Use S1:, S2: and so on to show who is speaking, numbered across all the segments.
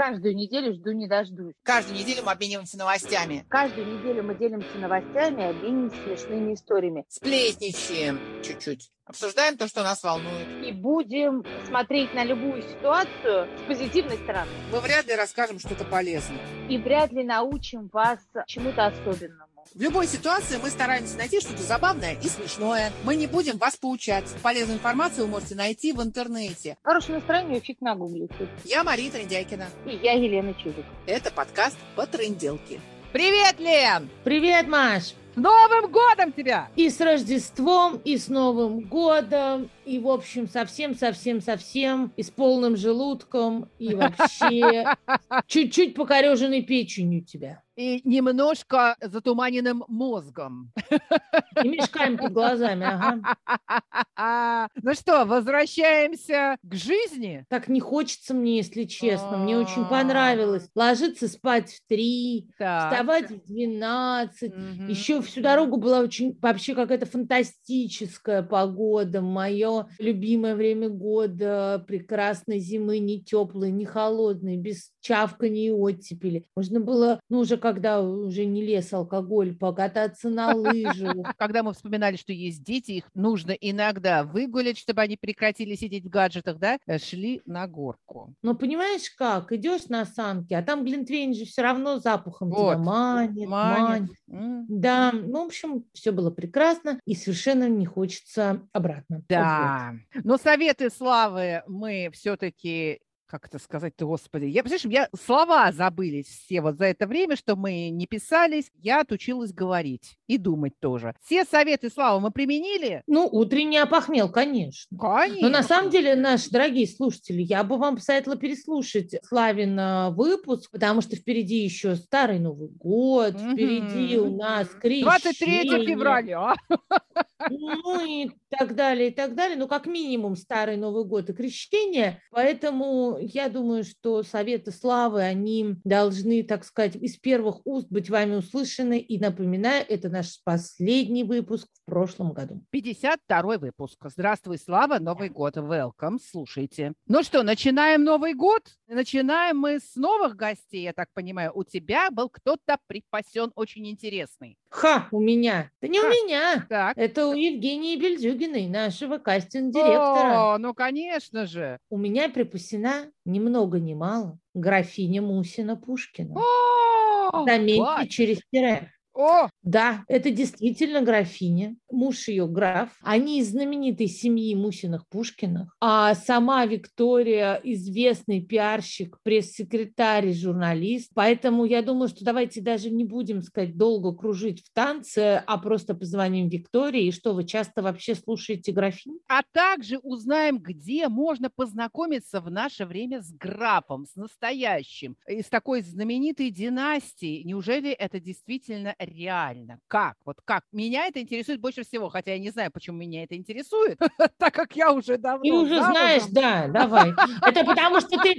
S1: каждую неделю жду не дождусь.
S2: Каждую неделю мы обмениваемся новостями.
S1: Каждую неделю мы делимся новостями обмениваемся смешными историями.
S2: Сплетничаем чуть-чуть. Обсуждаем то, что нас волнует.
S1: И будем смотреть на любую ситуацию с позитивной стороны.
S2: Мы вряд ли расскажем что-то полезное.
S1: И вряд ли научим вас чему-то особенному.
S2: В любой ситуации мы стараемся найти что-то забавное и смешное. Мы не будем вас поучать. Полезную информацию вы можете найти в интернете.
S1: Хорошее настроение фиг нагуглите.
S2: Я Мария Трендяйкина.
S1: И я Елена Чудик.
S2: Это подкаст по тренделке.
S3: Привет, Лен!
S4: Привет, Маш!
S3: С Новым годом тебя!
S4: И с Рождеством, и с Новым годом, и, в общем, совсем-совсем-совсем, и с полным желудком, и вообще чуть-чуть покореженной печенью тебя.
S3: И немножко затуманенным мозгом.
S4: И мешками под глазами, ага.
S3: Ну что, возвращаемся к жизни?
S4: Так не хочется мне, если честно. Мне очень понравилось ложиться спать в три, вставать в двенадцать. Еще всю дорогу была очень вообще какая-то фантастическая погода. Мое любимое время года, прекрасной зимы, не теплой, не холодной, без чавкания и оттепели. Можно было, ну, уже когда уже не лес алкоголь, покататься на лыжах.
S3: Когда мы вспоминали, что есть дети, их нужно иногда выгулять, чтобы они прекратили сидеть в гаджетах, да, э, шли на горку.
S4: Но понимаешь как, идешь на санки, а там Глинтвейн же все равно запахом вот. тебя манит, манит. манит. Да, ну, в общем, все было прекрасно и совершенно не хочется обратно.
S3: Да, вот. но советы славы мы все-таки как это сказать-то, господи, я, понимаешь, у меня слова забылись все вот за это время, что мы не писались, я отучилась говорить и думать тоже. Все советы, Слава, мы применили?
S4: Ну, утренний опохмел, конечно.
S3: Конечно.
S4: Но на самом деле, наши дорогие слушатели, я бы вам посоветовала переслушать Славин выпуск, потому что впереди еще Старый Новый год, впереди у нас крещение.
S3: 23 февраля.
S4: Ну и так далее, и так далее. Ну, как минимум, Старый Новый год и крещение. Поэтому я думаю, что советы славы, они должны, так сказать, из первых уст быть вами услышаны. И напоминаю, это наш последний выпуск в прошлом году.
S3: 52 выпуск. Здравствуй, Слава, Новый год. Welcome, слушайте. Ну что, начинаем Новый год? Начинаем мы с новых гостей, я так понимаю. У тебя был кто-то припасен очень интересный.
S4: Ха, у меня. Да не Ха. у меня. Так. Это у Евгении Бельдюгиной, нашего кастинг-директора.
S3: О, ну, конечно же.
S4: У меня припасена ни много ни мало графиня Мусина Пушкина.
S3: О,
S4: Заметьте, через тире.
S3: О!
S4: Да, это действительно графиня, муж ее граф. Они из знаменитой семьи Мусиных-Пушкиных. А сама Виктория известный пиарщик, пресс-секретарь, журналист. Поэтому я думаю, что давайте даже не будем, сказать, долго кружить в танце, а просто позвоним Виктории. И что, вы часто вообще слушаете графинь?
S3: А также узнаем, где можно познакомиться в наше время с графом, с настоящим, из такой знаменитой династии. Неужели это действительно реально. Как? Вот как? Меня это интересует больше всего, хотя я не знаю, почему меня это интересует, так как я уже давно
S4: Ты уже знаешь, да, давай. Это потому что ты,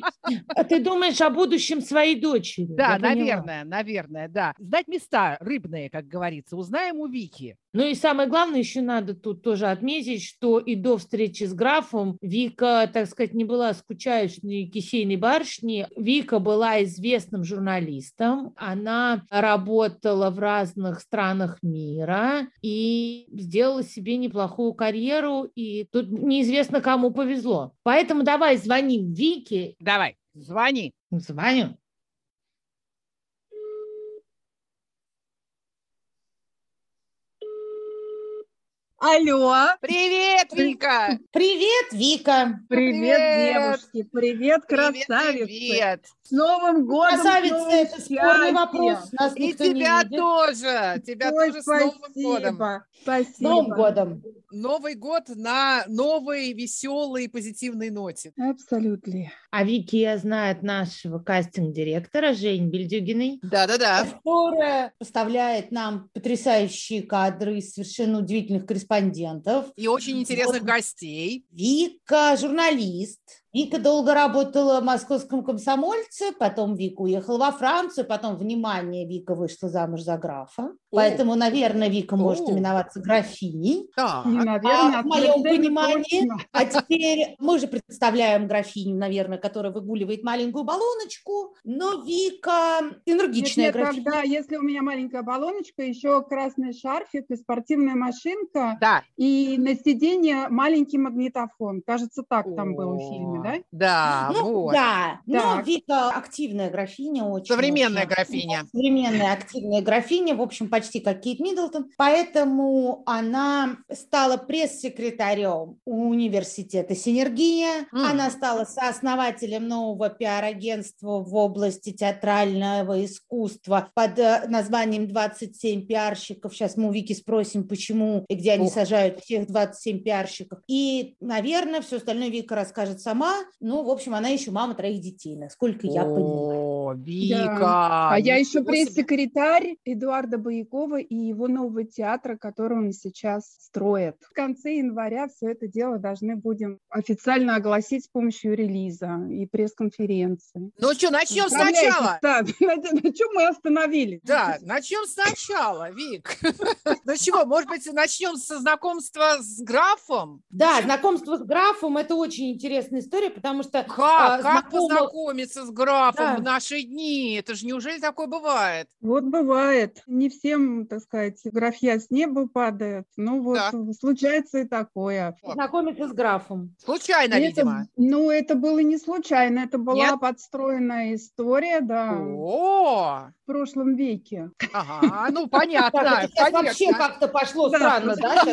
S4: ты думаешь о будущем своей дочери.
S3: Да, наверное, наверное, да. Знать места рыбные, как говорится, узнаем у Вики.
S4: Ну и самое главное, еще надо тут тоже отметить, что и до встречи с графом Вика, так сказать, не была скучающей кисейной барышней. Вика была известным журналистом. Она работала в разных странах мира и сделала себе неплохую карьеру. И тут неизвестно, кому повезло. Поэтому давай звоним Вике.
S3: Давай, звони.
S4: Звоню.
S3: Алло. Привет, Вика.
S4: Привет, Вика.
S5: Привет, привет. девушки. Привет, красавицы. Привет. С Новым годом.
S4: Красавица, это спорный вопрос.
S3: Нас И тебя тоже. Тебя Ой, тоже спасибо. с Новым годом.
S5: Спасибо.
S4: Новым годом.
S2: Новый год на новой, веселой, позитивной ноте.
S5: Абсолютно.
S4: А Вики знает нашего кастинг-директора Жень Бельдюгиной.
S2: Да-да-да.
S4: Которая поставляет нам потрясающие кадры из совершенно удивительных корреспондентов.
S2: И очень интересных вот. гостей.
S4: Вика – журналист
S2: Вика долго работала в московском комсомольце, потом Вика уехала во Францию, потом, внимание, Вика вышла замуж за графа. О. Поэтому, наверное, Вика О. может именоваться графиней.
S5: Да. наверное,
S2: а, в моем понимании. Точно. А теперь мы же представляем графиню, наверное, которая выгуливает маленькую баллоночку, но Вика энергичная
S5: нет, нет,
S2: графиня.
S5: Тогда, если у меня маленькая баллоночка, еще красный шарфик и спортивная машинка,
S3: да.
S5: и на сиденье маленький магнитофон. Кажется, так там было в фильме да?
S3: Да,
S2: ну,
S3: вот.
S2: Да, но Вика активная графиня очень.
S3: Современная очень, графиня.
S2: Современная активная графиня, в общем, почти как Кейт Миддлтон. Поэтому она стала пресс-секретарем университета «Синергия». Mm. Она стала сооснователем нового пиар-агентства в области театрального искусства под э, названием «27 пиарщиков». Сейчас мы у Вики спросим, почему и где они Ух. сажают всех 27 пиарщиков. И, наверное, все остальное Вика расскажет сама, ну, в общем, она еще мама троих детей, насколько я понимаю.
S3: О, Вика!
S5: Да. А я еще пресс-секретарь Эдуарда Боякова и его нового театра, который он сейчас строит. В конце января все это дело должны будем официально огласить с помощью релиза и пресс-конференции.
S3: Ну что, начнем сначала?
S5: Да, на, на чем мы остановились?
S3: Да, начнем сначала, Вик. Ну чего, может быть, начнем со знакомства с графом?
S2: Да, знакомство с графом – это очень интересная история потому что...
S3: Как? А, как познакомиться с графом в наши дни? Это же неужели такое бывает?
S5: Вот бывает. Не всем, так сказать, графья с неба падают. Ну вот да. случается и такое.
S2: Знакомиться с графом.
S3: Случайно, это, видимо.
S5: Ну, это было не случайно. Это была Нет? подстроенная история, да.
S3: О!
S5: В прошлом веке.
S3: Ага, ну понятно.
S2: Вообще как-то пошло странно, да?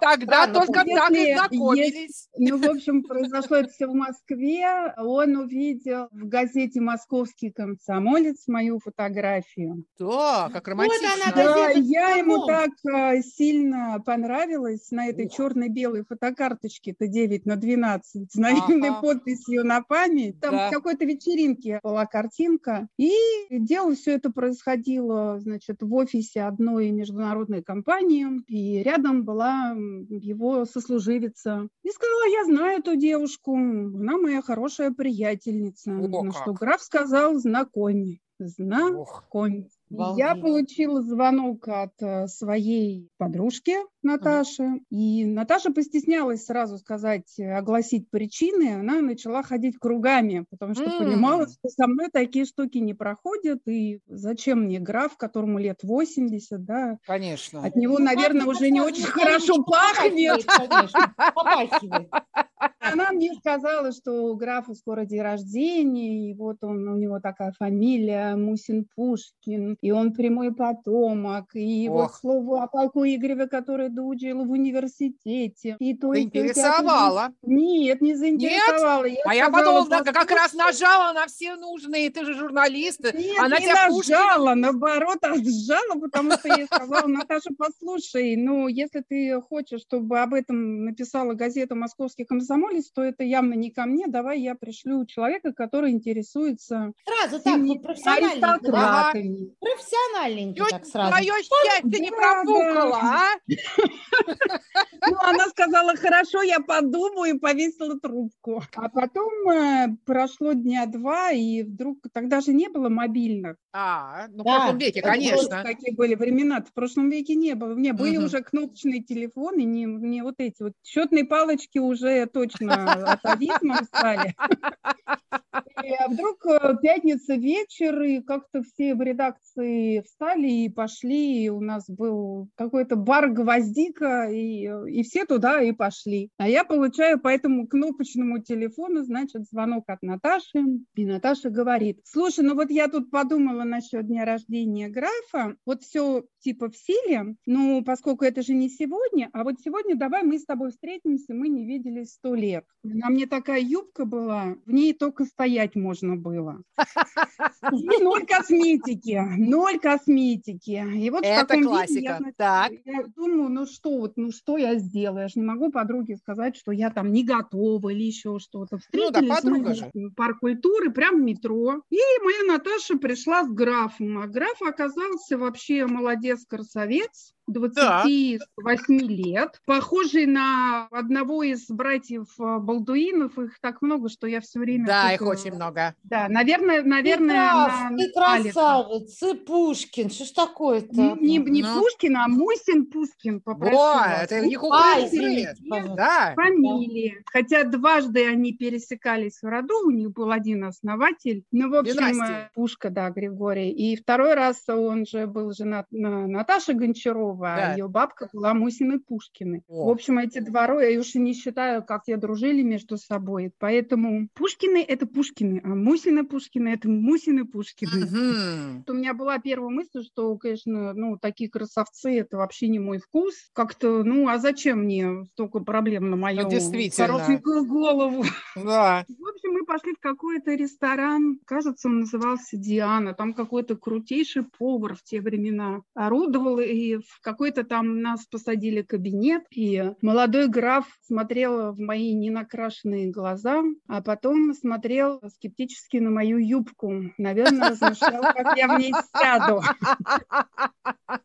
S3: Тогда только так и знакомились.
S5: Ну, в общем, произошло это все в Москве, он увидел в газете «Московский комсомолец» мою фотографию.
S3: Да, как романтично. Вот
S5: она, да, я ему так э, сильно понравилась на этой черно-белой фотокарточке, это 9 на 12, с наивной ага. подписью на память. Там да. в какой-то вечеринке была картинка. И дело все это происходило, значит, в офисе одной международной компании, и рядом была его сослуживица. И сказала, я знаю эту девушку, она моя хорошая приятельница. О, на что граф сказал, знакомь, знакомь. Я получила звонок от э, своей подружки Наташи, и Наташа постеснялась сразу сказать, э, огласить причины, она начала ходить кругами, потому что понимала, что со мной такие штуки не проходят, и зачем мне граф, которому лет 80, да?
S3: Конечно.
S5: От него, ну, наверное, уже не очень хорошо пахнет. Она мне сказала, что у графа скоро день рождения, и вот он, у него такая фамилия Мусин-Пушкин, и он прямой потомок, и Ох. вот слово о полку Игореве, который доучил в университете. И
S3: то Заинтересовала?
S5: Нет, не заинтересовала.
S3: Нет? Я а я подумала, просто... как раз нажала на все нужные, ты же журналист.
S5: Нет, Она не нажала, Пушкин... наоборот, отжала, потому что я сказала, Наташа, послушай, ну, если ты хочешь, чтобы об этом написала газета «Московский комсомолец», то это явно не ко мне, давай я пришлю человека, который интересуется...
S2: Сразу так, ну, профессиональными профессиональненько так сразу.
S3: Твое счастье не профукало, а?
S5: Ну, она сказала, хорошо, я подумаю, и повесила трубку. А потом э, прошло дня два, и вдруг, тогда же не было мобильных.
S3: А, ну, в прошлом веке, конечно.
S5: Какие были времена в прошлом веке не было. Не, были уже кнопочные телефоны, не, не вот эти вот счетные палочки уже точно атовизмом стали. А вдруг э, пятница вечер, и как-то все в редакции встали и пошли, и у нас был какой-то бар «Гвоздика», и, и все туда и пошли. А я получаю по этому кнопочному телефону, значит, звонок от Наташи, и Наташа говорит, слушай, ну вот я тут подумала насчет дня рождения графа, вот все типа в силе, ну, поскольку это же не сегодня, а вот сегодня давай мы с тобой встретимся, мы не виделись сто лет. На мне такая юбка была, в ней только стоять можно было. И ноль косметики, ноль косметики. И вот
S3: Это в таком классика. Виде я, так.
S5: я думаю, ну что вот, ну что я сделаю? Я же не могу подруге сказать, что я там не готова или еще что-то. Встретились ну, да, же. в парк культуры, прям в метро. И моя Наташа пришла с графом, а граф оказался вообще молодец-красавец. 28 да. лет, похожий на одного из братьев э, Балдуинов. Их так много, что я все время...
S4: Да, их очень много.
S5: Да, наверное, наверное...
S2: Ты, прав, ты красавец, ты Пушкин, что ж такое-то?
S5: Не, не ну. Пушкин, а Мусин Пушкин,
S4: попрошу О, это их украинцы.
S5: Да. Фамилии. Хотя дважды они пересекались в роду, у них был один основатель. Ну, в общем, Династии. Пушка, да, Григорий. И второй раз он же был женат на Наташе Гончарова, а да. ее бабка была Мусиной Пушкиной. О. В общем, эти два роя, я уж и не считаю, как все дружили между собой. Поэтому Пушкины – это Пушкины, а Мусины Пушкины – это Мусины Пушкины. Угу. У меня была первая мысль, что, конечно, ну, такие красавцы – это вообще не мой вкус. Как-то, ну, а зачем мне столько проблем на мою ну, хорошенькую голову?
S4: Да.
S5: В общем, мы пошли в какой-то ресторан, кажется, он назывался Диана. Там какой-то крутейший повар в те времена орудовал, и в какой-то там нас посадили кабинет, и молодой граф смотрел в мои ненакрашенные глаза, а потом смотрел скептически на мою юбку. Наверное, размышлял, как я в ней сяду.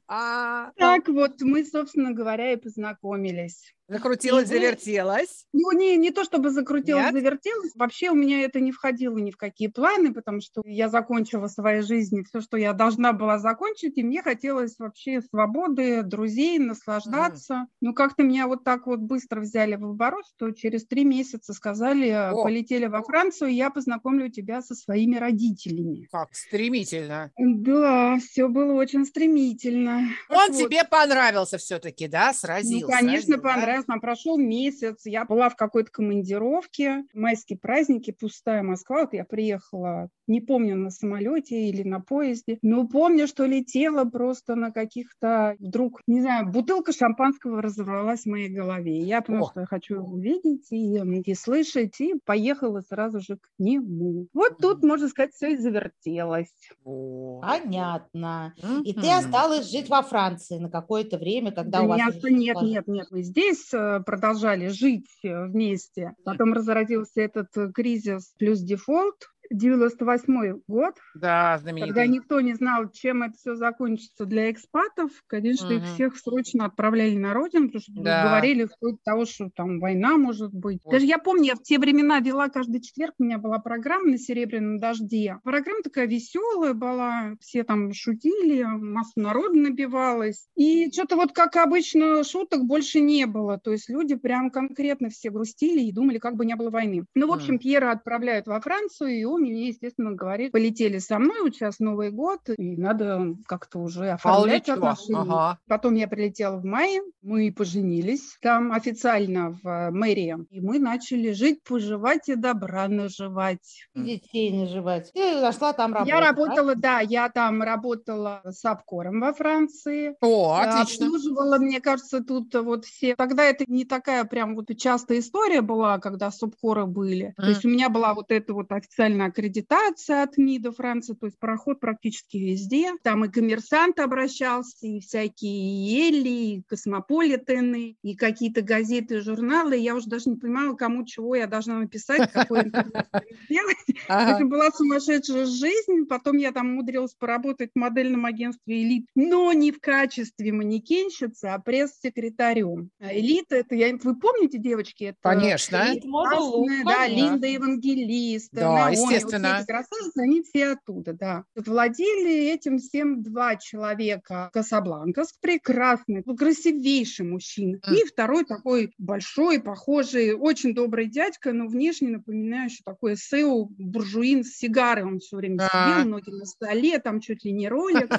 S5: Так вот, мы, собственно говоря, и познакомились.
S4: Закрутилась, и... завертелась.
S5: Ну, не, не то чтобы закрутилась, Нет? завертелась. Вообще у меня это не входило ни в какие планы, потому что я закончила в своей жизни все, что я должна была закончить, и мне хотелось вообще свободы, друзей, наслаждаться. Mm. Ну, как-то меня вот так вот быстро взяли в оборот, что через три месяца сказали, О. полетели во Францию, и я познакомлю тебя со своими родителями.
S4: Как стремительно.
S5: Да, все было очень стремительно.
S4: Он вот. тебе понравился все-таки, да, сразился?
S5: Ну, конечно, сразил, понравился. Да? Прекрасно. Прошел месяц, я была в какой-то командировке, майские праздники, пустая Москва. Вот я приехала, не помню, на самолете или на поезде, но помню, что летела просто на каких-то, вдруг, не знаю, бутылка шампанского разорвалась в моей голове. Я потому что хочу его увидеть и, и слышать, и поехала сразу же к нему. Вот тут, можно сказать, все и завертелось.
S2: Понятно. И ты осталась жить во Франции на какое-то время, когда да у вас...
S5: Нет, нет, нет, мы здесь продолжали жить э, вместе. Потом разразился этот э, кризис плюс дефолт, 98 год,
S4: да, знаменитый.
S5: когда никто не знал, чем это все закончится для экспатов, конечно, угу. их всех срочно отправляли на родину, потому что да. говорили вплоть до того, что там война может быть. Вот. Даже я помню, я в те времена вела каждый четверг, у меня была программа на «Серебряном дожде». Программа такая веселая была, все там шутили, массу народа набивалось. И что-то вот, как обычно, шуток больше не было. То есть люди прям конкретно все грустили и думали, как бы не было войны. Ну, в общем, Пьера отправляют во Францию, и он мне, естественно, говорит, полетели со мной, вот сейчас Новый год, и надо как-то уже оформлять а отношения. Ага. Потом я прилетела в мае, мы поженились там официально в мэрии, и мы начали жить, поживать и добра наживать.
S2: Детей наживать. Ты зашла там работать,
S5: Я работала, да? да, я там работала с обкором во Франции.
S4: О, отлично.
S5: Обслуживала, мне кажется, тут вот все... Тогда это не такая прям вот частая история была, когда субкоры были. Mm. То есть у меня была вот эта вот официальная аккредитация от МИДа Франции, то есть проход практически везде. Там и коммерсант обращался, и всякие Ели, и космополитены, и какие-то газеты, журналы. Я уже даже не понимала, кому чего я должна написать, какой сделать. Это была сумасшедшая жизнь. Потом я там умудрилась поработать в модельном агентстве «Элит», но не в качестве манекенщицы, а пресс-секретарем. «Элита» — это, я, вы помните, девочки? Это
S4: Конечно.
S5: Да, Линда Евангелист,
S4: да, естественно.
S5: Вот эти красавицы, они все оттуда, да. Владели этим всем два человека. Касабланкас, прекрасный, красивейший мужчина. Mm. И второй такой большой, похожий, очень добрый дядька, но внешне напоминающий такой сео буржуин с сигарой. Он все время а. сидел, ноги на столе, там чуть ли не ролик.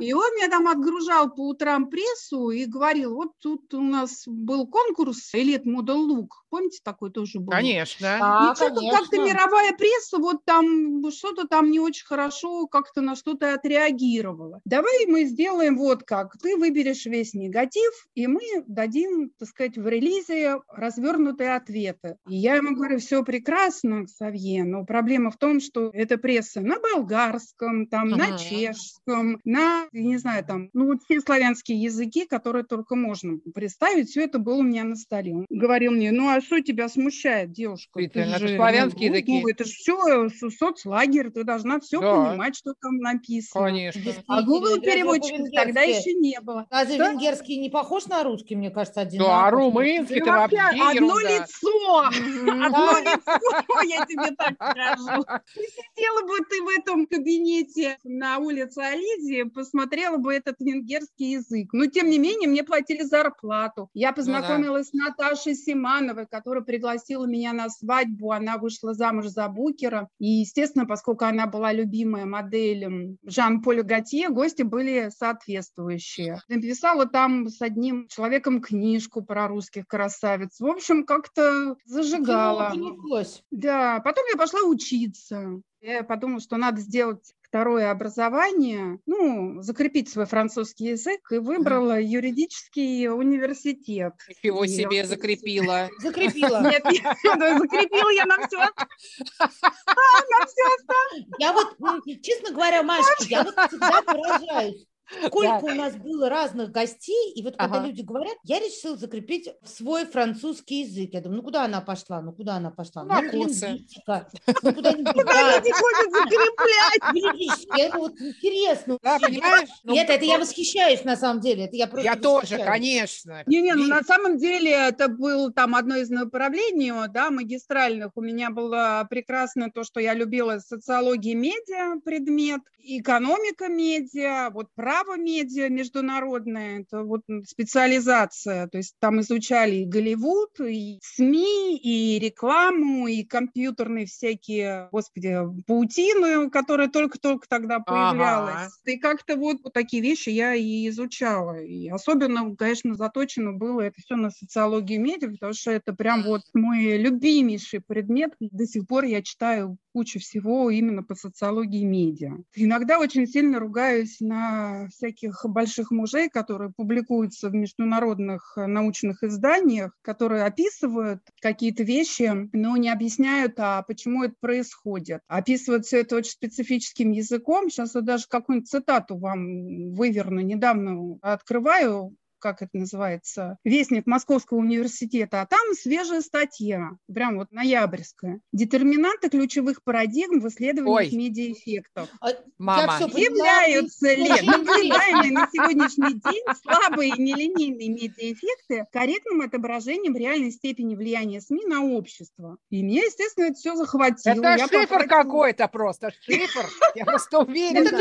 S5: И он меня там отгружал по утрам прессу и говорил, вот тут у нас был конкурс «Элит Model Лук». Помните, такой тоже был?
S4: Конечно.
S5: И что-то как-то мировая пресса вот там что-то там не очень хорошо как-то на что-то отреагировала. Давай мы сделаем вот как. Ты выберешь весь негатив, и мы дадим, так сказать, в релизе развернутые ответы. И я ему говорю, все прекрасно, Савье, но проблема в том, что эта пресса на болгарском, там, uh-huh. на чешском, на, не знаю, там, ну, вот все славянские языки, которые только можно представить, все это было у меня на столе. Он говорил мне, ну, а что тебя смущает, девушка?
S4: Это, же, славянские ну, языки.
S5: Ну, это же все такое соцлагерь, ты должна все да. понимать, что там написано.
S3: Конечно.
S5: А Google переводчик тогда еще не было.
S2: Разве да? венгерский не похож на русский, мне кажется, один.
S3: Да, а румынский это вообще
S5: Одно лицо, одно лицо, я тебе так скажу. Сидела бы ты в этом кабинете на улице Ализии, посмотрела бы этот венгерский язык. Но, тем не менее, мне платили зарплату. Я ну познакомилась с Наташей Симановой, которая пригласила меня на свадьбу. Она вышла замуж за Букера. И, естественно, поскольку она была любимая модель Жан-Поля Готье, гости были соответствующие. Написала там с одним человеком книжку про русских красавиц. В общем, как-то зажигала. Да, потом я пошла учиться. Я подумала, что надо сделать второе образование, ну, закрепить свой французский язык и выбрала юридический университет.
S3: Чего себе закрепила?
S2: Закрепила.
S5: Нет, закрепила я на все. На
S2: все Я вот, честно говоря, Машка, я вот всегда поражаюсь. Сколько да. у нас было разных гостей, и вот когда ага. люди говорят, я решила закрепить свой французский язык. Я думаю, ну куда она пошла, ну куда она пошла?
S3: На ну, лингвистика.
S5: Ну куда-нибудь. Куда люди ходят закреплять?
S2: Это вот интересно. Да, понимаешь? Нет, это я восхищаюсь на самом деле. Это я просто
S3: Я тоже, конечно.
S5: Не-не, ну на самом деле это был там одно из направлений, да, магистральных. У меня было прекрасно то, что я любила социология медиа предмет, экономика медиа, вот право право медиа международное, это вот специализация, то есть там изучали и Голливуд, и СМИ, и рекламу, и компьютерные всякие, господи, паутины, которая только-только тогда появлялась. Ага. И как-то вот, вот такие вещи я и изучала. И особенно, конечно, заточено было это все на социологию медиа, потому что это прям вот мой любимейший предмет. До сих пор я читаю кучу всего именно по социологии медиа. Иногда очень сильно ругаюсь на всяких больших мужей, которые публикуются в международных э, научных изданиях, которые описывают какие-то вещи, но не объясняют, а почему это происходит. Описывают все это очень специфическим языком. Сейчас я даже какую-нибудь цитату вам выверну. Недавно открываю как это называется, вестник Московского университета, а там свежая статья, прям вот ноябрьская. Детерминанты ключевых парадигм в исследованиях медиаэффектов. А,
S3: Мама.
S5: Являются ли наблюдаемые на сегодняшний день слабые нелинейные медиаэффекты корректным отображением реальной степени влияния СМИ на общество? И меня, естественно, это все захватило.
S3: Это Я шифр какой-то просто, шифр. Я просто уверена.
S5: Это,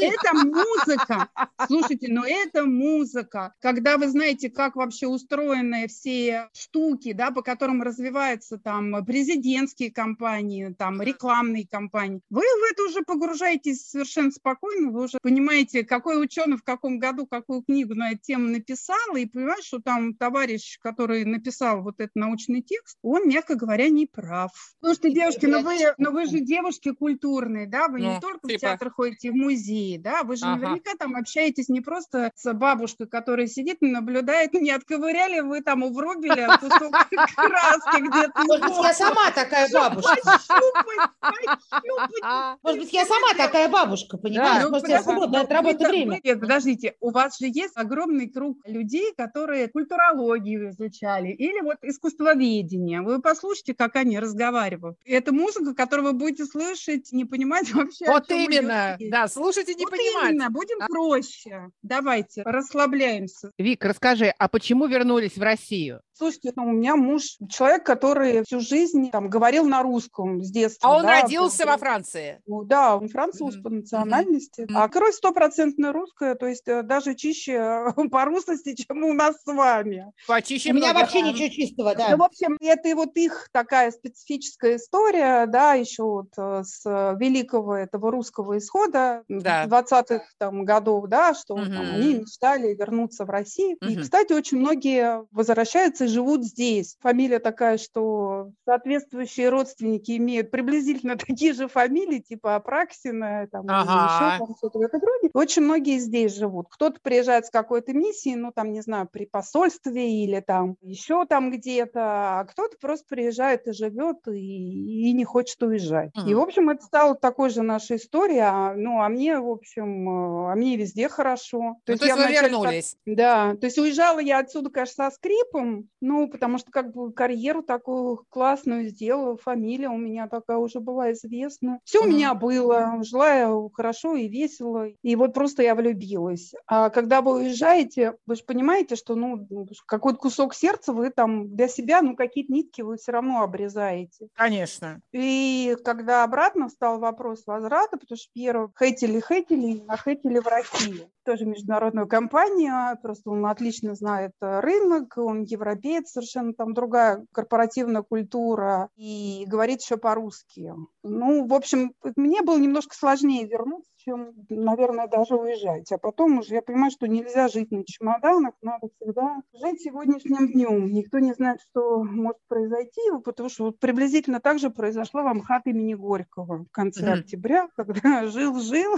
S5: это музыка. Слушайте, но это музыка когда вы знаете, как вообще устроены все штуки, да, по которым развиваются там президентские кампании, там рекламные кампании, вы в это уже погружаетесь совершенно спокойно, вы уже понимаете, какой ученый в каком году какую книгу на эту тему написал, и понимаешь, что там товарищ, который написал вот этот научный текст, он, мягко говоря, не прав. Слушайте, девушки, но вы, но вы же девушки культурные, да, вы ну, не только типа... в театр ходите, в музей, да, вы же ага. наверняка там общаетесь не просто с бабушкой, которая сидит наблюдает, не отковыряли вы там у Врубеля кусок краски где-то.
S2: Может быть, я сама такая бабушка. Может быть, я сама такая бабушка, понимаешь?
S5: Ну, Может, я свободное от работы время. Нет, подождите, у вас же есть огромный круг людей, которые культурологию изучали или вот искусствоведение. Вы послушайте, как они разговаривают. Это музыка, которую вы будете слышать, не понимать вообще.
S3: Вот именно, да, слушайте, не понимать. именно,
S5: будем проще. Давайте, расслабляемся вопросы.
S3: Вик, расскажи, а почему вернулись в Россию?
S5: Слушайте, ну, у меня муж человек, который всю жизнь там говорил на русском с детства.
S3: А он да, родился во Франции?
S5: Ну, да, он француз mm-hmm. по национальности. Mm-hmm. А кровь стопроцентно русская, то есть э, даже чище по русности, чем у нас с вами.
S3: Почище
S2: у меня вообще ничего чистого, да.
S5: Ну, в общем, это вот их такая специфическая история, да, еще вот э, с великого этого русского исхода да. 20-х там годов, да, что mm-hmm. там, они мечтали вернуться в Россию. Mm-hmm. И, кстати, очень многие возвращаются живут здесь. Фамилия такая, что соответствующие родственники имеют приблизительно такие же фамилии, типа Апраксина, там, ага. еще там что-то этом роде. Очень многие здесь живут. Кто-то приезжает с какой-то миссией, ну, там, не знаю, при посольстве или там еще там где-то, а кто-то просто приезжает и живет и, и не хочет уезжать. Mm. И, в общем, это стало такой же нашей историей, а, ну, а мне, в общем, э, а мне везде хорошо.
S3: То, ну, есть, то есть вы вначале, вернулись?
S5: Да, то есть уезжала я отсюда, конечно, со скрипом, ну, потому что как бы карьеру такую классную сделала, фамилия у меня такая уже была известна. Все mm-hmm. у меня было, жила я хорошо и весело, и вот просто я влюбилась. А когда вы уезжаете, вы же понимаете, что, ну, какой-то кусок сердца вы там для себя, ну, какие-то нитки вы все равно обрезаете.
S3: Конечно.
S5: И когда обратно стал вопрос возврата, потому что первый хейтили, хейтили, а хейтили в России. Тоже международная компания, просто он отлично знает э, рынок, он европеец, совершенно там другая корпоративная культура и говорит еще по-русски. Ну, в общем, мне было немножко сложнее вернуться, чем, наверное, даже уезжать. А потом уже я понимаю, что нельзя жить на чемоданах, надо всегда жить сегодняшним днем. Никто не знает, что может произойти, потому что вот приблизительно так же произошло в Амхат имени Горького в конце mm-hmm. октября, когда жил-жил,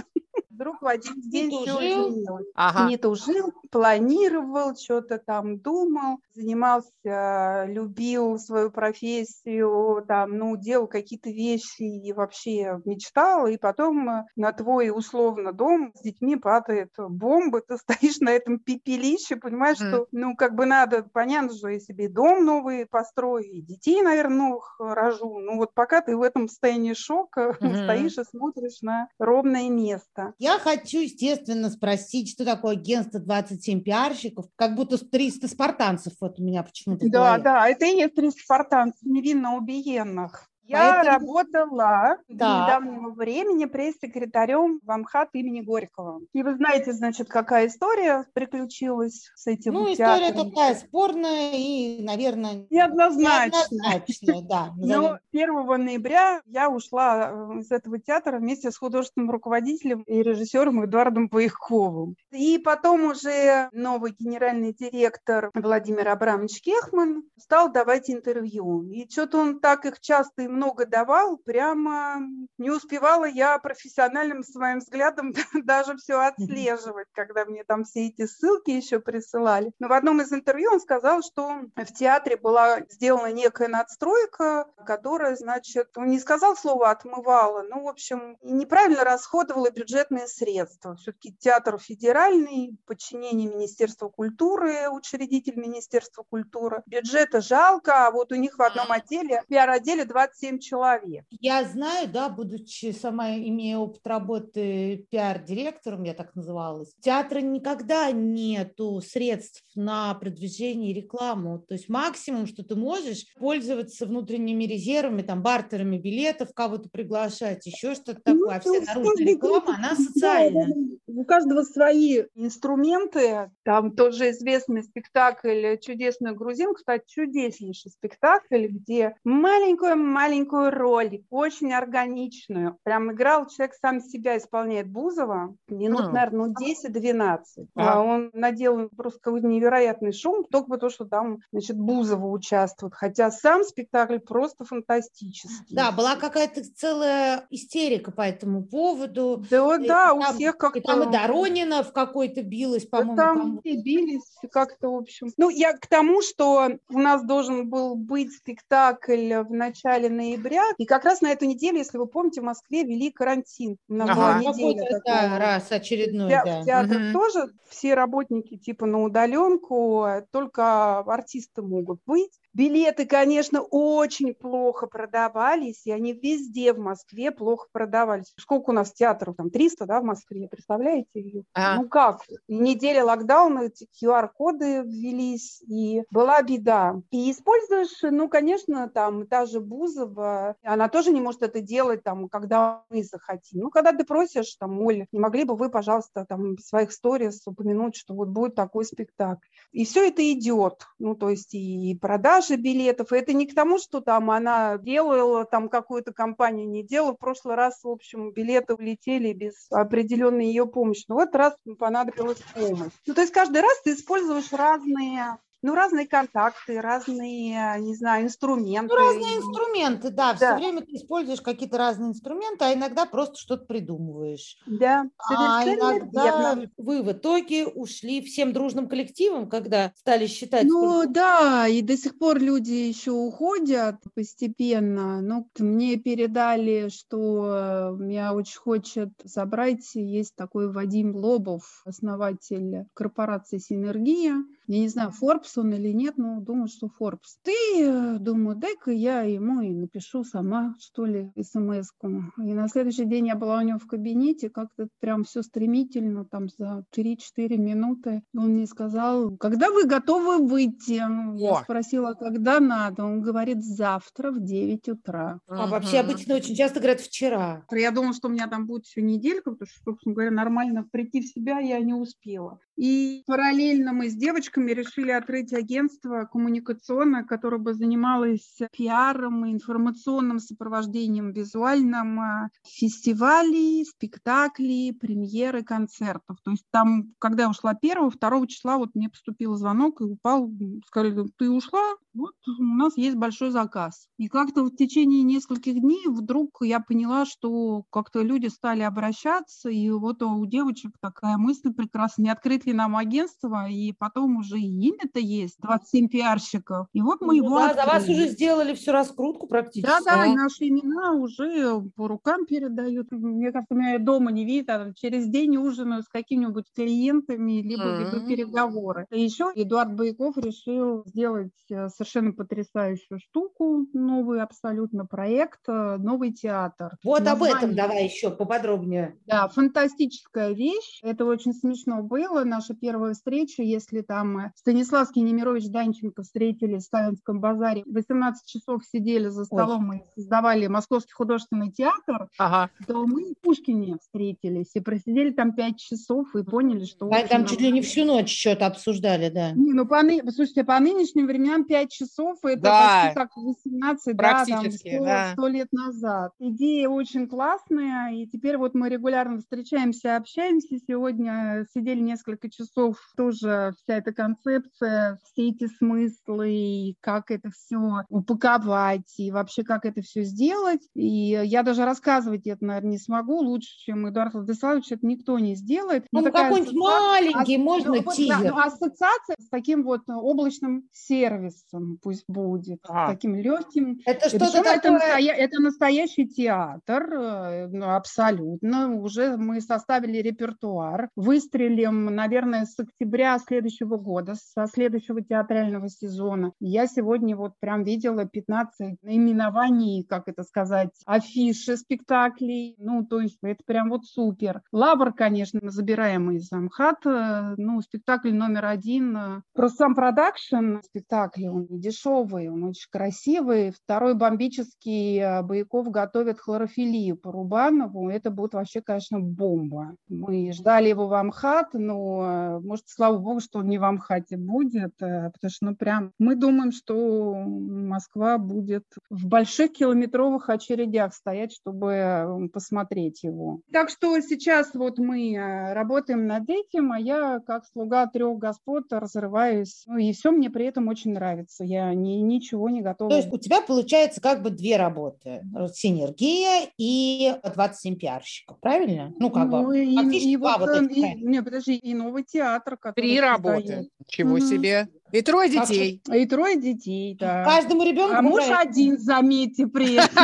S5: вдруг в один день не изменилось. Ага. Не тужил, планировал, что-то там думал, занимался, любил свою профессию, там, ну, делал какие-то вещи и вообще мечтал, и потом на твой условно дом с детьми падает бомба, ты стоишь на этом пепелище, понимаешь, mm. что, ну, как бы надо, понятно, что я себе дом новый построю, и детей, наверное, новых рожу, ну, вот пока ты в этом состоянии шока mm-hmm. стоишь и смотришь на ровное место.
S2: Я хочу, естественно, спросить, что такое агентство 27 пиарщиков, как будто 300 спартанцев вот у меня почему-то
S5: Да, да, это и есть 300 спартанцев невинно убиенных. Я Поэтому... работала да. до недавнего времени пресс-секретарем в Амхат имени Горького. И вы знаете, значит, какая история приключилась с этим
S2: Ну, театром. история такая спорная и, наверное...
S5: Неоднозначная.
S2: Неоднозначная, да.
S5: Но 1 ноября я ушла э, из этого театра вместе с художественным руководителем и режиссером Эдуардом Паяковым. И потом уже новый генеральный директор Владимир Абрамович Кехман стал давать интервью. И что-то он так их часто много давал, прямо не успевала я профессиональным своим взглядом даже все отслеживать, когда мне там все эти ссылки еще присылали. Но в одном из интервью он сказал, что в театре была сделана некая надстройка, которая, значит, он не сказал слово «отмывала», ну, в общем, неправильно расходовала бюджетные средства. Все-таки театр федеральный, подчинение Министерства культуры, учредитель Министерства культуры. Бюджета жалко, а вот у них в одном отделе, пиар-отделе 27 7 человек.
S2: Я знаю, да, будучи сама, имея опыт работы пиар-директором, я так называлась, театра никогда нету средств на продвижение и рекламу. То есть максимум, что ты можешь, пользоваться внутренними резервами, там, бартерами билетов, кого-то приглашать, еще что-то ну, такое. А вся наружная реклама, она социальная.
S5: У каждого свои инструменты. Там тоже известный спектакль «Чудесный грузин», кстати, чудеснейший спектакль, где маленькую-маленькую маленькую роль, очень органичную. Прям играл человек сам себя, исполняет Бузова, минут, mm. наверное, ну, 10-12. А. а он наделал просто какой-то невероятный шум, только потому, что там, значит, Бузова участвует. Хотя сам спектакль просто фантастический.
S2: Да, была какая-то целая истерика по этому поводу.
S5: Да, и да, там, у всех как-то... И
S2: там и Доронина в какой-то билась, по-моему.
S5: Да, там все бились как-то, в общем. Ну, я к тому, что у нас должен был быть спектакль в начале ноября. И как раз на эту неделю, если вы помните, в Москве вели карантин. На ага. неделя.
S2: Да, раз очередной, в, да.
S5: В театрах угу. тоже все работники типа на удаленку, только артисты могут быть. Билеты, конечно, очень плохо продавались, и они везде в Москве плохо продавались. Сколько у нас театров? Там 300, да, в Москве, представляете? А. Ну как? Неделя локдауна, эти QR-коды ввелись, и была беда. И используешь, ну, конечно, там та же Бузова, она тоже не может это делать, там, когда мы захотим. Ну, когда ты просишь, там, Оль, не могли бы вы, пожалуйста, там, в своих сторис упомянуть, что вот будет такой спектакль. И все это идет, ну, то есть и продажи, продажи билетов. И это не к тому, что там она делала там какую-то компанию, не делала. В прошлый раз, в общем, билеты улетели без определенной ее помощи. Но в этот раз понадобилась помощь. Ну, то есть каждый раз ты используешь разные Ну, разные контакты, разные, не знаю, инструменты.
S2: Ну, разные инструменты, да. да. Все время ты используешь какие-то разные инструменты, а иногда просто что-то придумываешь.
S5: Да,
S2: а иногда верно. вы в итоге ушли всем дружным коллективом, когда стали считать?
S5: Ну, сколько... да, и до сих пор люди еще уходят постепенно. Ну, мне передали, что меня очень хочет забрать. Есть такой Вадим Лобов, основатель корпорации «Синергия». Я не знаю, Forbes он или нет, но думаю, что Forbes. Ты, э, думаю, дай-ка я ему и напишу сама, что ли, смс-ку. И на следующий день я была у него в кабинете, как-то прям все стремительно, там за 3-4 минуты. Он мне сказал, когда вы готовы выйти? Я спросила, когда надо. Он говорит, завтра в 9 утра.
S2: А вообще обычно очень часто говорят вчера.
S5: Я думала, что у меня там будет еще неделька, потому что, собственно говоря, нормально прийти в себя я не успела. И параллельно мы с девочками решили открыть агентство коммуникационное, которое бы занималось пиаром и информационным сопровождением визуальным а, фестивалей, спектаклей, премьеры, концертов. То есть там, когда я ушла 1 2 числа, вот мне поступил звонок и упал, сказали, ты ушла, вот у нас есть большой заказ. И как-то в течение нескольких дней вдруг я поняла, что как-то люди стали обращаться, и вот у девочек такая мысль прекрасная, не открыть ли нам агентство, и потом уже и имя-то есть, 27 пиарщиков. И вот мы ну, его
S2: Да, за вас уже сделали всю раскрутку практически.
S5: Да, да, а? наши имена уже по рукам передают. Мне кажется, меня дома не видно, а через день ужинаю с какими-нибудь клиентами, либо mm-hmm. веду переговоры. И еще Эдуард Бояков решил сделать э, совершенно потрясающую штуку, новый абсолютно проект, э, новый театр.
S2: Вот Название... об этом давай еще поподробнее.
S5: Да, фантастическая вещь. Это очень смешно было. Наша первая встреча, если там э, Станиславский Немирович Данченко встретились в Ставинском базаре, 18 часов сидели за столом Ой. и создавали Московский художественный театр, ага. то мы в Пушкине встретились и просидели там 5 часов и поняли, что...
S2: А там чуть ли не всю ночь что-то обсуждали, да.
S5: Не, ну, по, слушайте, по нынешним временам 5 часов, это да. почти как 18, да, там 100, да. 100 лет назад. Идея очень классная, и теперь вот мы регулярно встречаемся, общаемся. Сегодня сидели несколько часов, тоже вся эта концепция, все эти смыслы, и как это все упаковать, и вообще как это все сделать. И я даже рассказывать это, наверное, не смогу лучше, чем Эдуард Владиславович, это никто не сделает.
S2: Ну, какой-нибудь маленький, а, можно ну, тизер. Да,
S5: ну, ассоциация с таким вот облачным сервисом пусть будет, ага. таким легким.
S2: Это что-то такое...
S5: Это, настоя... это настоящий театр, э, ну, абсолютно. Уже мы составили репертуар. Выстрелим, наверное, с октября следующего года, со следующего театрального сезона. Я сегодня вот прям видела 15 наименований, как это сказать, афиши спектаклей. Ну, то есть это прям вот супер. Лавр, конечно, забираемый из Амхат. Э, ну, спектакль номер один. Э, про сам продакшн спектакля, он не дешевый, он очень красивый. Второй бомбический э, Бояков готовит хлорофилию по Рубанову. Это будет вообще, конечно, бомба. Мы ждали его в Амхат, но, э, может, слава богу, что он не в Амхате будет, э, потому что, ну, прям мы думаем, что Москва будет в больших километровых очередях стоять, чтобы посмотреть его. Так что сейчас вот мы работаем над этим, а я, как слуга трех господ, разрываюсь. Ну, и все мне при этом очень нравится нравится, я ни, ничего не готова.
S2: То есть у тебя получается как бы две работы. Синергия и 27 пиарщиков, правильно? Ну, как ну, бы
S5: и, и вот, вот э, и, Не, подожди, и новый театр,
S3: который Три работы. Чего mm-hmm. себе. И трое детей.
S5: И трое детей, да.
S2: Каждому ребенку.
S5: А муж один, заметьте, при этом.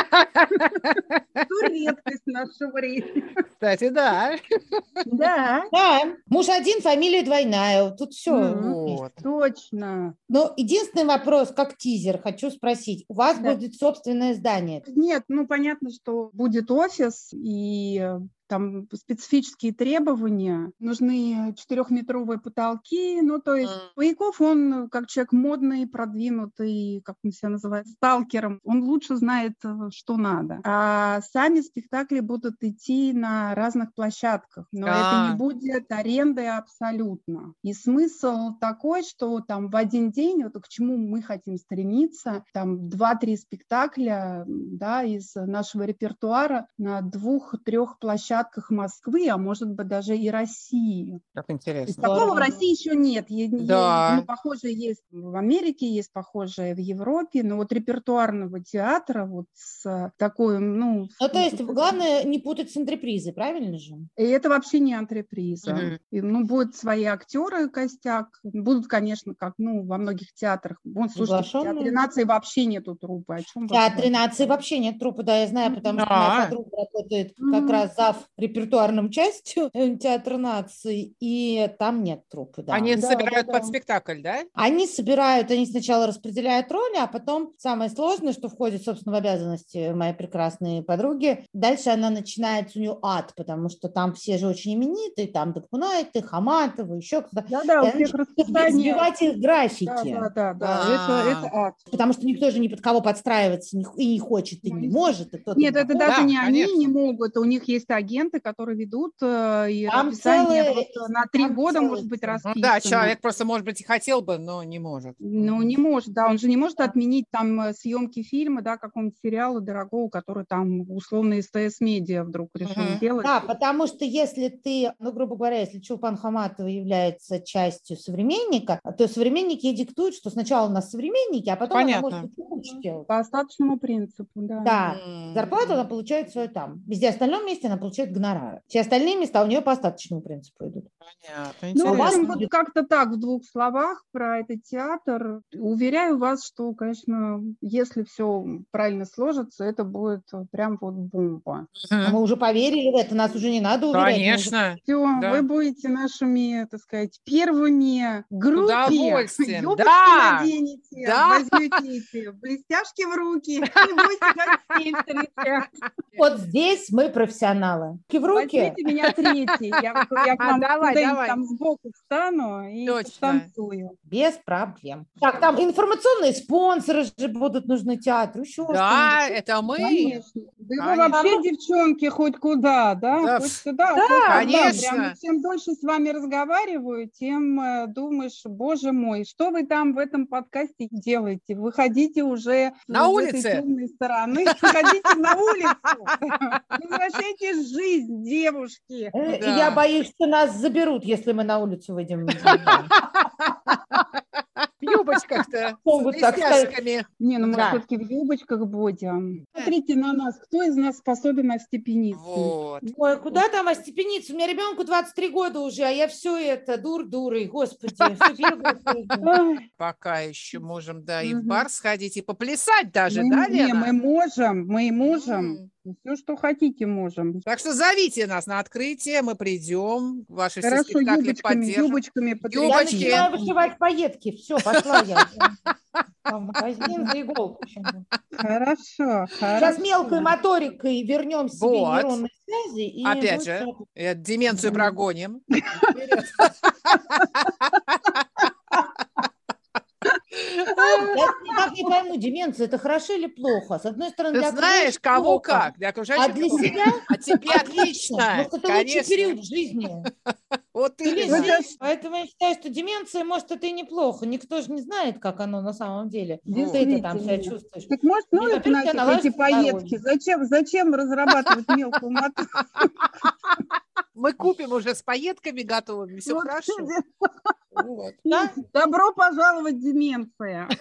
S5: редкость нашего времени.
S3: Кстати, да.
S5: Да.
S2: Да. Муж один, фамилия двойная. Тут все.
S5: Точно.
S2: Но единственный вопрос, как тизер, хочу спросить. У вас будет собственное здание?
S5: Нет, ну понятно, что будет офис, и там специфические требования, нужны четырехметровые потолки, ну, то есть mm. Бояков, он как человек модный, продвинутый, как он себя называет, сталкером, он лучше знает, э, что надо. А сами спектакли будут идти на разных площадках, но А-а-а. это не а. будет аренды абсолютно. И смысл такой, что там в один день, вот к чему мы хотим стремиться, там два-три спектакля да, из нашего репертуара на двух-трех площадках Москвы, а может быть даже и России.
S3: Как интересно.
S5: Такого в России еще нет. Да. Ну, похожее есть в Америке, есть похожее в Европе, но вот репертуарного театра вот с такой, ну...
S2: Ну, то есть главное не путать с антрепризой, правильно же?
S5: И это вообще не антреприза. Угу. И, ну, будут свои актеры костяк, будут, конечно, как, ну, во многих театрах. Вот, слушайте, в Театре нации вообще нету трупы. О чем
S2: в Театре нации вообще нет трупы, да, я знаю, потому что моя подруга работает как раз зав репертуарным частью Театра нации, и там нет трупы, да.
S3: Они собирают под спектакль, да?
S2: Они собирают, они сначала распределяют роли, а потом самое сложное, что входит, собственно, в обязанности моей прекрасной подруги, дальше она начинается у нее ад, потому что там все же очень именитые, там Докунайты, Хаматовы, еще кто-то.
S5: Да-да, у всех расписание.
S2: Сбивать их графики.
S5: Да-да-да, это, это ад.
S2: Потому что никто же ни под кого подстраиваться и не хочет, и не может. И
S5: Нет, это даже не они не могут, у них есть агенты, которые ведут, э, и там расписание на три года может быть расписано.
S3: Ну, да, человек просто, может быть, и хотел бы, но не может.
S5: Ну, не может, да, он же не может отменить там э, съемки фильма, да, какого-нибудь сериала дорогого, который там условно СТС-медиа вдруг решил угу. сделать.
S2: Да, потому что если ты, ну, грубо говоря, если Чулпан Хаматова является частью современника, то современники диктуют, что сначала у нас современники, а потом
S3: Понятно.
S2: она может лучше делать.
S5: По остаточному принципу, да.
S2: Да, зарплату она получает свою там. Везде остальном месте она получает гонорары. Все остальные места у нее по остаточному принципу идут.
S3: Понятно, интересно.
S5: Ну, в общем, вот как-то так, в двух словах про этот театр. Уверяю вас, что, конечно, если все правильно сложится, это будет прям вот бомба.
S2: А мы уже поверили в это, нас уже не надо уверять.
S3: Конечно.
S5: Все, да. вы будете нашими, так сказать, первыми группе.
S3: Удовольствием, да.
S5: наденете, да. возьмете эти блестяшки в руки и будете как
S2: Вот здесь мы профессионалы.
S5: В руки. Возьмите меня третий. Я, я к вам давай, давай. там сбоку встану и Точно. танцую.
S2: Без проблем. Так, там информационные спонсоры же будут нужны театру. Еще
S3: да, это мы.
S5: Конечно. Да вы вообще, девчонки, хоть куда, да? да. Хоть сюда, да, хоть
S3: конечно.
S5: Прям, чем дольше с вами разговариваю, тем э, думаешь, боже мой, что вы там в этом подкасте делаете? Выходите уже
S3: на улице.
S5: темной стороны, выходите на улицу. Возвращайте жизнь, девушки.
S2: Э, я боюсь, что нас заберут, если мы на улицу выйдем.
S3: В юбочках-то,
S5: с блестяшками. Не, ну мы да. все-таки в юбочках будем. Смотрите на нас, кто из нас способен остепениться?
S3: Вот.
S2: Ой, куда там остепениться? У меня ребенку 23 года уже, а я все это дур-дурой, господи.
S3: Пока еще можем, да, и в бар сходить, и поплясать даже, да, Лена?
S5: Мы можем, мы можем. Все, что хотите, можем.
S3: Так что зовите нас на открытие, мы придем. Ваши
S5: Хорошо, все спектакли юбочками,
S3: поддержим.
S5: юбочками
S2: Юбочки. Я начинаю вышивать пайетки. Все, пошла я. магазин за иголку.
S5: Хорошо,
S2: Сейчас мелкой моторикой вернем себе нейронные связи.
S3: И Опять же, деменцию прогоним.
S2: Я никак не пойму, деменция это хорошо или плохо? С одной стороны,
S3: Ты знаешь, кого плохо, как,
S2: для окружающих. А для себя?
S3: А тебе отлично.
S2: Может, это лучший период в жизни.
S3: Вот ты
S2: Поэтому я считаю, что деменция, может, это и неплохо. Никто же не знает, как оно на самом деле. Ты это там себя чувствуешь.
S5: Так может, ну это эти поездки. Зачем, зачем разрабатывать мелкую моторику?
S3: Мы купим уже с пайетками готовыми, все хорошо.
S5: Вот. Да? Добро пожаловать, деменция.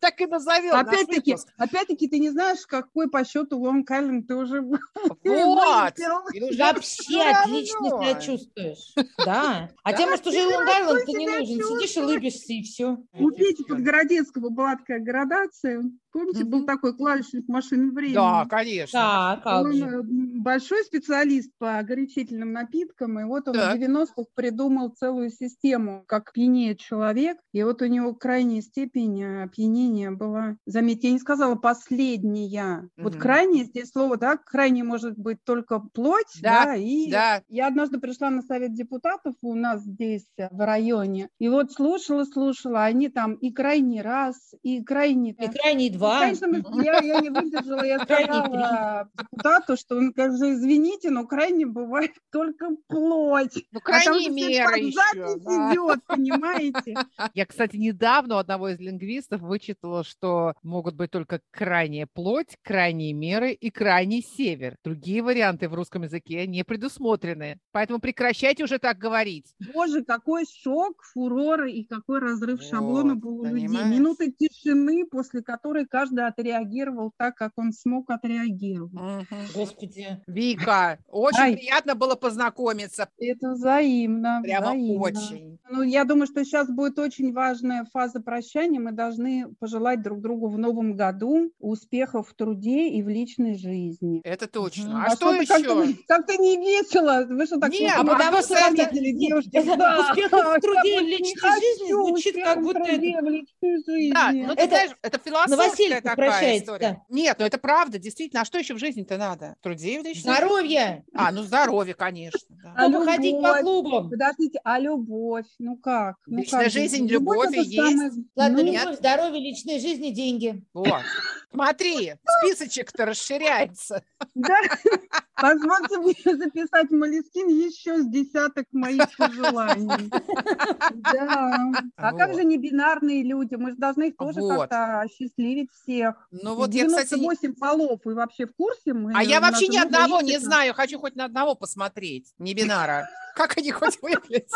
S3: Так и назовем.
S5: Опять-таки, опять-таки, ты не знаешь, какой по счету Лонг Айленд ты уже Вот.
S2: Вообще отлично себя чувствуешь. Да. А тебе, может, уже Лонг Айленд ты не нужен. Сидишь и улыбишься, и все.
S5: У Пети Подгородецкого была такая градация. Помните, был такой клавишник машины времени?
S3: Да, конечно.
S2: Да, как
S5: он
S2: же.
S5: Э, большой специалист по горячительным напиткам, и вот он так. в 90-х придумал целую систему, как пьянеет человек, и вот у него крайняя степень э, опьянения была, заметьте, я не сказала последняя, угу. вот крайняя, здесь слово, да, крайне может быть только плоть, да, да и
S3: да.
S5: я однажды пришла на совет депутатов у нас здесь э, в районе, и вот слушала, слушала, они там и крайний раз, и крайний...
S2: И крайний два.
S5: Конечно, я, я не выдержала, я сказала депутату, что он также, извините, но крайне бывает только плоть.
S3: Ну, крайней
S5: а
S3: меры еще.
S5: Да. идет, понимаете?
S3: Я, кстати, недавно у одного из лингвистов вычитала, что могут быть только крайняя плоть, крайние меры и крайний север. Другие варианты в русском языке не предусмотрены. Поэтому прекращайте уже так говорить.
S5: Боже, какой шок, фурор и какой разрыв вот, шаблона был у людей. Минуты тишины, после которой каждый отреагировал так, как он смог отреагировать.
S3: Угу. Господи. Вика, очень Ай. приятно было познакомиться.
S5: Это взаимно.
S3: Прямо
S5: взаимно.
S3: очень.
S5: Ну, я думаю, что сейчас будет очень важная фаза прощания. Мы должны пожелать друг другу в новом году успехов в труде и в личной жизни.
S3: Это точно. А, а что,
S5: что еще? Как-то не весело. Вы что так
S3: Нет, а потому что это... девушки?
S2: Да. Успехов в труде и в личной жизни звучит как будто это...
S5: в личной жизни.
S3: Да, ну это, знаешь, это философская такая история. Нет, ну это правда, действительно. А что еще в жизни-то надо? В труде и в личной
S2: Здоровье.
S3: А, ну здоровье, конечно.
S2: Да. А любовь, ходить по клубам.
S5: Подождите, а любовь? Ну как? Ну
S3: личная
S5: как?
S3: жизнь, любовь, любовь есть. Самое...
S2: Ладно, ну, любовь, здоровье, личная жизнь и деньги.
S3: Вот. Смотри, списочек-то расширяется.
S5: Да, позвольте мне записать Малискин еще с десяток моих пожеланий. Да. А как же небинарные люди? Мы же должны их тоже как-то осчастливить всех.
S3: Ну вот я, кстати...
S5: 98 полов, вы вообще в курсе?
S3: А я вообще ни одного не знаю, хочу хоть на одного посмотреть, не бинара. Как они хоть выглядят?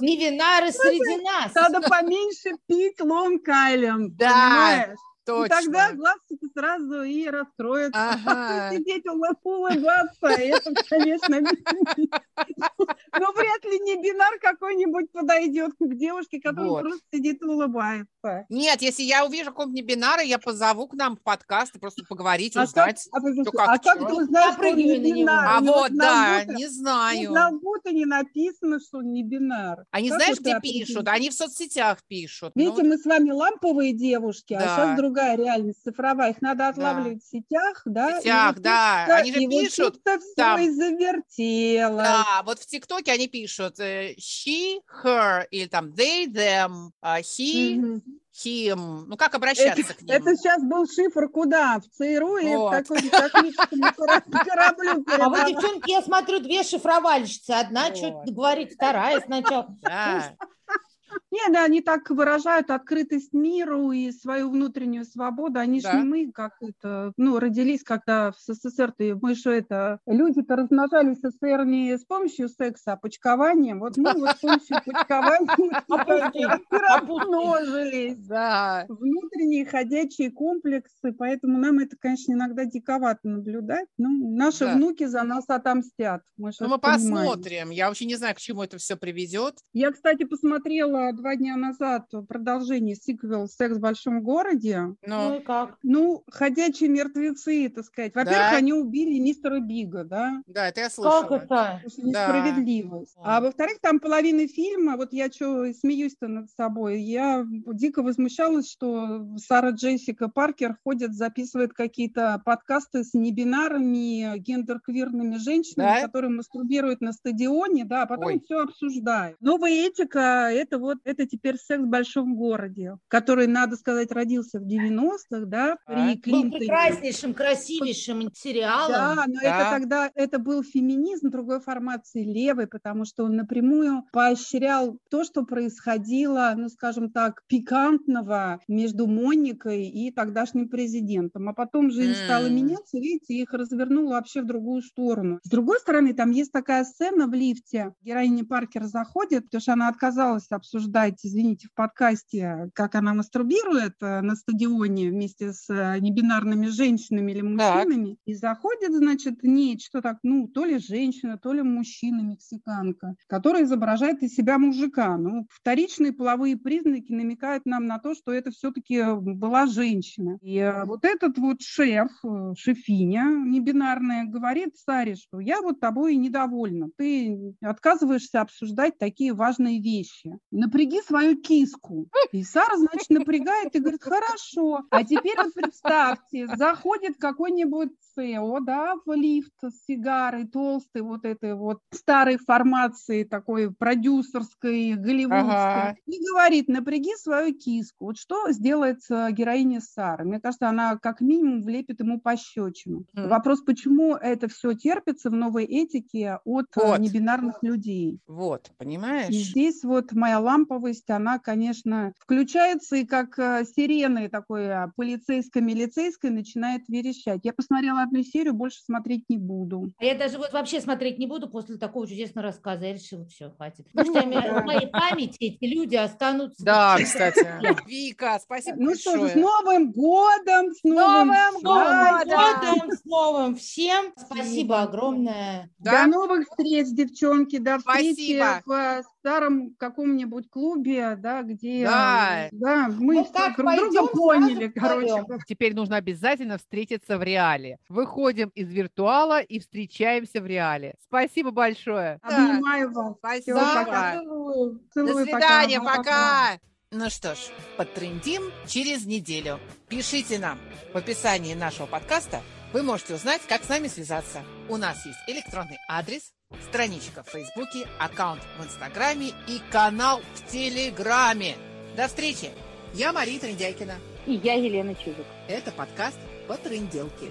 S2: Не винары среди нас.
S5: Надо поменьше пить Лонг-Айленд,
S3: Да, Точно. И
S5: тогда глазки сразу и раскроются. Ага. Сидеть улыбаться, это, конечно, но вряд ли не бинар какой-нибудь подойдет к девушке, которая вот. просто сидит и улыбается.
S3: Нет, если я увижу какого-нибудь бинара, я позову к нам в подкаст и просто поговорить, а узнать.
S5: Как, а, что, как, а как ты узнаешь, что он не бинар?
S3: А вот, да, не знаю.
S5: На будто не написано, что он не бинар.
S3: Они как знаешь, где пишут? Они в соцсетях пишут.
S5: Видите, ну, мы с вами ламповые девушки, да. а сейчас другая другая реальность цифровая, их надо отлавливать да. в сетях, да?
S3: В сетях, да, они же пишут.
S5: Вот там, все и завертело.
S3: Да, вот в ТикТоке они пишут э, she, her, или там they, them, uh, he, mm-hmm. him. Ну, как обращаться
S5: это,
S3: к ним?
S5: Это сейчас был шифр куда? В ЦРУ вот. или в космическом кораблю?
S2: А вы, девчонки, я смотрю, две шифровальщицы. Одна что-то говорит, вторая сначала. Да.
S5: Нет, да, они так выражают открытость миру и свою внутреннюю свободу. Они да. же не мы, как это, ну, родились, когда в СССР, -то, мы что это, люди-то размножались в СССР не с помощью секса, а почкованием. Вот мы вот с помощью почкования размножились. Да. Внутренние ходячие комплексы, поэтому нам это, конечно, иногда диковато наблюдать. Ну, наши внуки за нас отомстят.
S3: Мы, ну, мы посмотрим. Я вообще не знаю, к чему это все приведет.
S5: Я, кстати, посмотрела два дня назад продолжение сиквел «Секс в большом городе».
S2: Ну, ну как?
S5: Ну, ходячие мертвецы, так сказать. Во-первых, да. они убили мистера Бига, да?
S3: Да, это я слышала.
S2: Как это?
S5: Несправедливость. Да. А во-вторых, там половина фильма, вот я что, смеюсь-то над собой, я дико возмущалась, что Сара Джессика Паркер ходит, записывает какие-то подкасты с небинарными гендерквирными женщинами, да? которые мастурбируют на стадионе, да, а потом Ой. все обсуждают. Новая этика – это вот это теперь секс в большом городе, который, надо сказать, родился в 90-х, да,
S2: при а, Клинтоне. Был прекраснейшим, красивейшим сериалом.
S5: Да, но да. это тогда, это был феминизм другой формации, левый, потому что он напрямую поощрял то, что происходило, ну, скажем так, пикантного между Моникой и тогдашним президентом. А потом жизнь mm. стала меняться, видите, их развернуло вообще в другую сторону. С другой стороны, там есть такая сцена в лифте, героиня Паркер заходит, потому что она отказалась обсуждать обсуждать, извините, в подкасте, как она мастурбирует э, на стадионе вместе с э, небинарными женщинами или мужчинами. Так. И заходит, значит, нечто так, ну, то ли женщина, то ли мужчина, мексиканка, который изображает из себя мужика. Ну, вторичные половые признаки намекают нам на то, что это все-таки была женщина. И э, вот этот вот шеф, шефиня небинарная, говорит Саре, что я вот тобой недовольна. Ты отказываешься обсуждать такие важные вещи. Напряги свою киску. И Сара, значит, напрягает и говорит, хорошо. А теперь вот представьте, заходит какой-нибудь СЭО, да, в лифт с сигарой толстой, вот этой вот старой формации, такой продюсерской, голливудской, ага. и говорит, напряги свою киску. Вот что сделает героиня Сары? Мне кажется, она как минимум влепит ему пощечину. Mm. Вопрос, почему это все терпится в новой этике от э, вот. небинарных людей.
S3: Вот, понимаешь? И
S5: здесь вот моя ламповость, она, конечно, включается и как э, сирены такой а, полицейско-милицейской начинает верещать. Я посмотрела одну серию, больше смотреть не буду.
S4: А я даже вот вообще смотреть не буду после такого чудесного рассказа. Я решила, все, хватит. Потому что в моей памяти эти люди останутся.
S3: Да, кстати. Вика, спасибо
S5: Ну что же, с Новым годом! С
S4: Новым годом! С новым всем! Спасибо огромное!
S5: До новых встреч, девчонки! До встречи в э, старом каком-нибудь клубе, да, где да, да мы ну, друг друга поняли, короче.
S6: Теперь нужно обязательно встретиться в реале. Выходим из виртуала и встречаемся в реале. Спасибо большое.
S5: Да. Обнимаю вас.
S3: Спасибо. Все, пока. Целую. До свидания, пока. пока. Ну что ж, подтрендим через неделю. Пишите нам в описании нашего подкаста. Вы можете узнать, как с нами связаться. У нас есть электронный адрес страничка в Фейсбуке, аккаунт в Инстаграме и канал в Телеграме. До встречи! Я Мария Трендяйкина.
S1: И я Елена Чижик.
S3: Это подкаст по тренделке.